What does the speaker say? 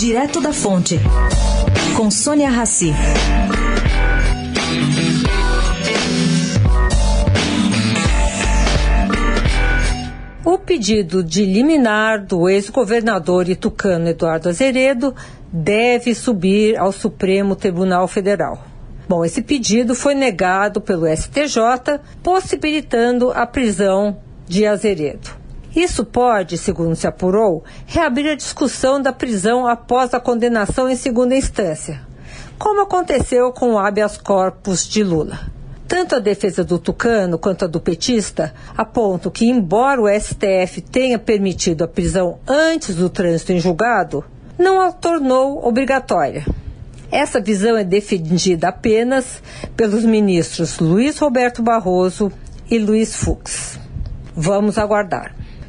Direto da Fonte, com Sônia Rassi. O pedido de liminar do ex-governador itucano Eduardo Azeredo deve subir ao Supremo Tribunal Federal. Bom, esse pedido foi negado pelo STJ, possibilitando a prisão de Azeredo. Isso pode, segundo se apurou, reabrir a discussão da prisão após a condenação em segunda instância, como aconteceu com o habeas corpus de Lula. Tanto a defesa do Tucano quanto a do petista apontam que, embora o STF tenha permitido a prisão antes do trânsito em julgado, não a tornou obrigatória. Essa visão é defendida apenas pelos ministros Luiz Roberto Barroso e Luiz Fux. Vamos aguardar.